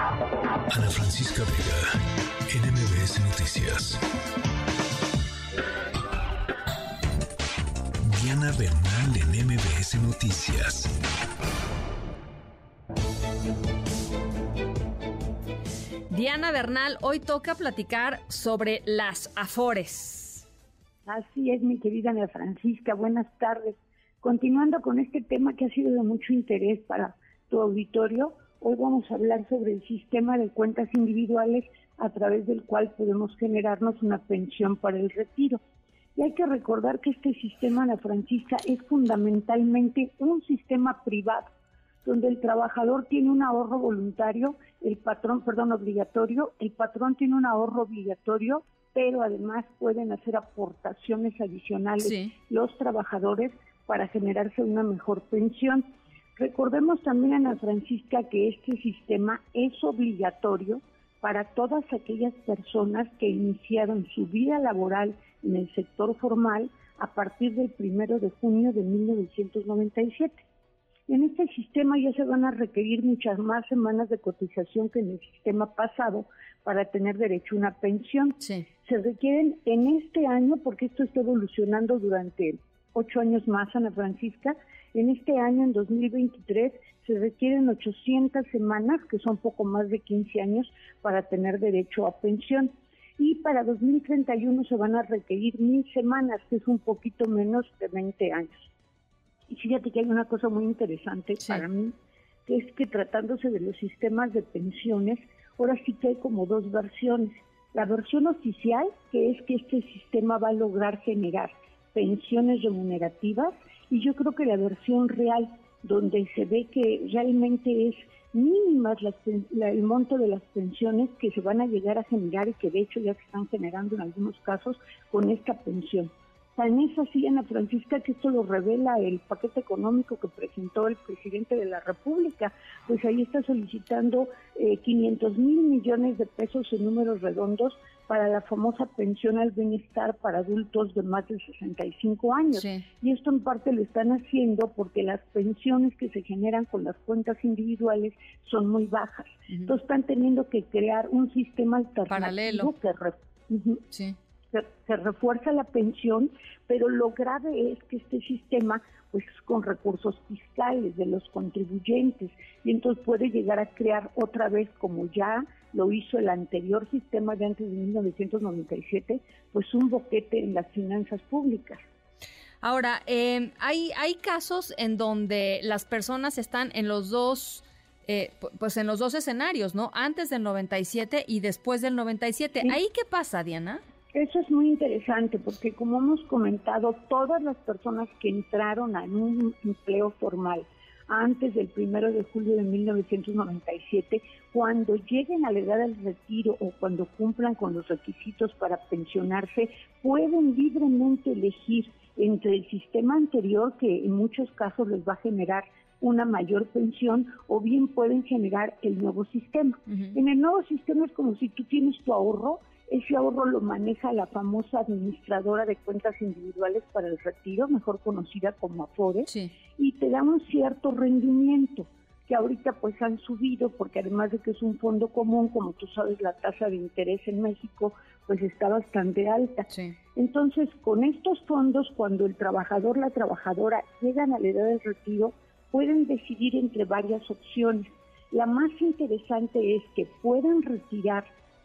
Ana Francisca Vega, NMBS Noticias. Diana Bernal en MBS Noticias. Diana Bernal, hoy toca platicar sobre las afores. Así es, mi querida Ana Francisca, buenas tardes. Continuando con este tema que ha sido de mucho interés para tu auditorio, hoy vamos a hablar sobre el sistema de cuentas individuales a través del cual podemos generarnos una pensión para el retiro. Y hay que recordar que este sistema, Ana Francisca, es fundamentalmente un sistema privado donde el trabajador tiene un ahorro voluntario, el patrón, perdón, obligatorio, el patrón tiene un ahorro obligatorio, pero además pueden hacer aportaciones adicionales los trabajadores para generarse una mejor pensión. Recordemos también, Ana Francisca, que este sistema es obligatorio para todas aquellas personas que iniciaron su vida laboral en el sector formal a partir del primero de junio de 1997. En este sistema ya se van a requerir muchas más semanas de cotización que en el sistema pasado para tener derecho a una pensión. Se requieren en este año, porque esto está evolucionando durante ocho años más, Ana Francisca, en este año, en 2023, se requieren 800 semanas, que son poco más de 15 años, para tener derecho a pensión. Y para 2031 se van a requerir mil semanas, que es un poquito menos de 20 años. Y fíjate que hay una cosa muy interesante para mí, que es que tratándose de los sistemas de pensiones, ahora sí que hay como dos versiones. La versión oficial, que es que este sistema va a lograr generar pensiones remunerativas, y yo creo que la versión real, donde se ve que realmente es mínimas el monto de las pensiones que se van a llegar a generar y que de hecho ya se están generando en algunos casos con esta pensión. Tan es así, Ana Francisca, que esto lo revela el paquete económico que presentó el presidente de la República, pues ahí está solicitando 500 eh, mil millones de pesos en números redondos para la famosa pensión al bienestar para adultos de más de 65 años. Y esto en parte lo están haciendo porque las pensiones que se generan con las cuentas individuales son muy bajas. Entonces están teniendo que crear un sistema alternativo Paralelo. que sí se, refuerza la pensión, pero lo grave es que este sistema, pues con recursos fiscales de los contribuyentes, y entonces puede llegar a crear otra vez, como ya lo hizo el anterior sistema de antes de 1997, pues un boquete en las finanzas públicas. Ahora, eh, hay, hay casos en donde las personas están en los dos... Eh, pues en los dos escenarios, ¿no? Antes del 97 y después del 97. ¿Ahí qué pasa, Diana? Eso es muy interesante porque como hemos comentado, todas las personas que entraron a un empleo formal antes del primero de julio de 1997, cuando lleguen a la edad del retiro o cuando cumplan con los requisitos para pensionarse, pueden libremente elegir entre el sistema anterior, que en muchos casos les va a generar una mayor pensión, o bien pueden generar el nuevo sistema. En el nuevo sistema es como si tú tienes tu ahorro ese ahorro lo maneja la famosa administradora de cuentas individuales para el retiro, mejor conocida como Afore, y te da un cierto rendimiento que ahorita pues han subido porque además de que es un fondo común, como tú sabes, la tasa de interés en México pues está bastante alta. Entonces, con estos fondos, cuando el trabajador, la trabajadora llegan a la edad del retiro, pueden decidir entre varias opciones. La más interesante es que puedan retirar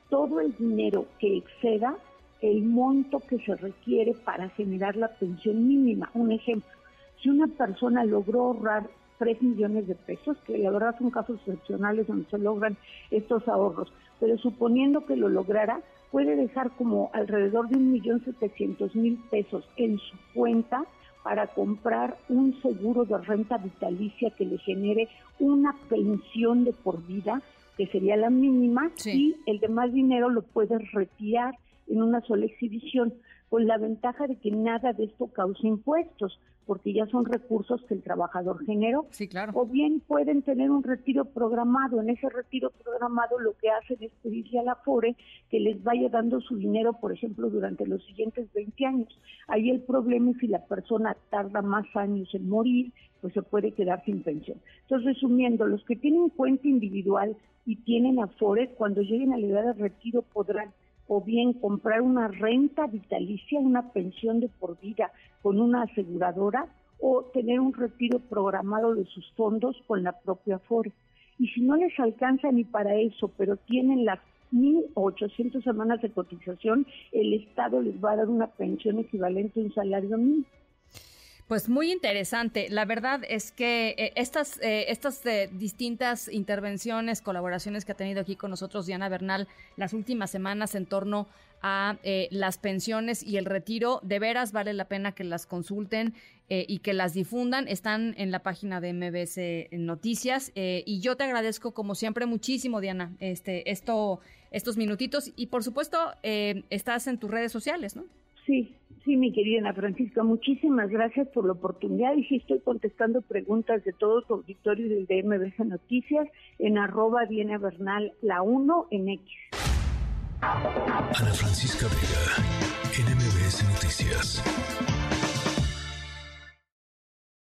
todo el dinero que exceda el monto que se requiere para generar la pensión mínima. Un ejemplo, si una persona logró ahorrar 3 millones de pesos, que la verdad son casos excepcionales donde se logran estos ahorros, pero suponiendo que lo lograra, puede dejar como alrededor de un millón setecientos mil pesos en su cuenta para comprar un seguro de renta vitalicia que le genere una pensión de por vida que sería la mínima, y el demás dinero lo puedes retirar en una sola exhibición, con la ventaja de que nada de esto causa impuestos. porque ya son recursos que el trabajador generó. Sí, claro. O bien pueden tener un retiro programado. En ese retiro programado lo que hacen es pedirle a la FORE que les vaya dando su dinero, por ejemplo, durante los siguientes 20 años. Ahí el problema es si la persona tarda más años en morir, pues se puede quedar sin pensión. Entonces, resumiendo, los que tienen cuenta individual y tienen Afore, cuando lleguen a la edad de retiro podrán o bien comprar una renta vitalicia, una pensión de por vida con una aseguradora o tener un retiro programado de sus fondos con la propia Afore. Y si no les alcanza ni para eso, pero tienen las 1.800 semanas de cotización, el Estado les va a dar una pensión equivalente a un salario mínimo. Pues muy interesante. La verdad es que eh, estas, eh, estas eh, distintas intervenciones, colaboraciones que ha tenido aquí con nosotros Diana Bernal las últimas semanas en torno a las pensiones y el retiro, de veras vale la pena que las consulten y que las difundan. Están en la página de MBS Noticias. y yo te agradezco, como siempre, muchísimo, Diana, este, esto, estos minutitos. Y por supuesto, estás en tus redes sociales, ¿no? Sí, sí, mi querida Ana Francisca, muchísimas gracias por la oportunidad y sí estoy contestando preguntas de todo tu auditorio del DMBC Noticias en arroba Diana Bernal, la 1 en X. Ana Francisca Vega, NMBS Noticias.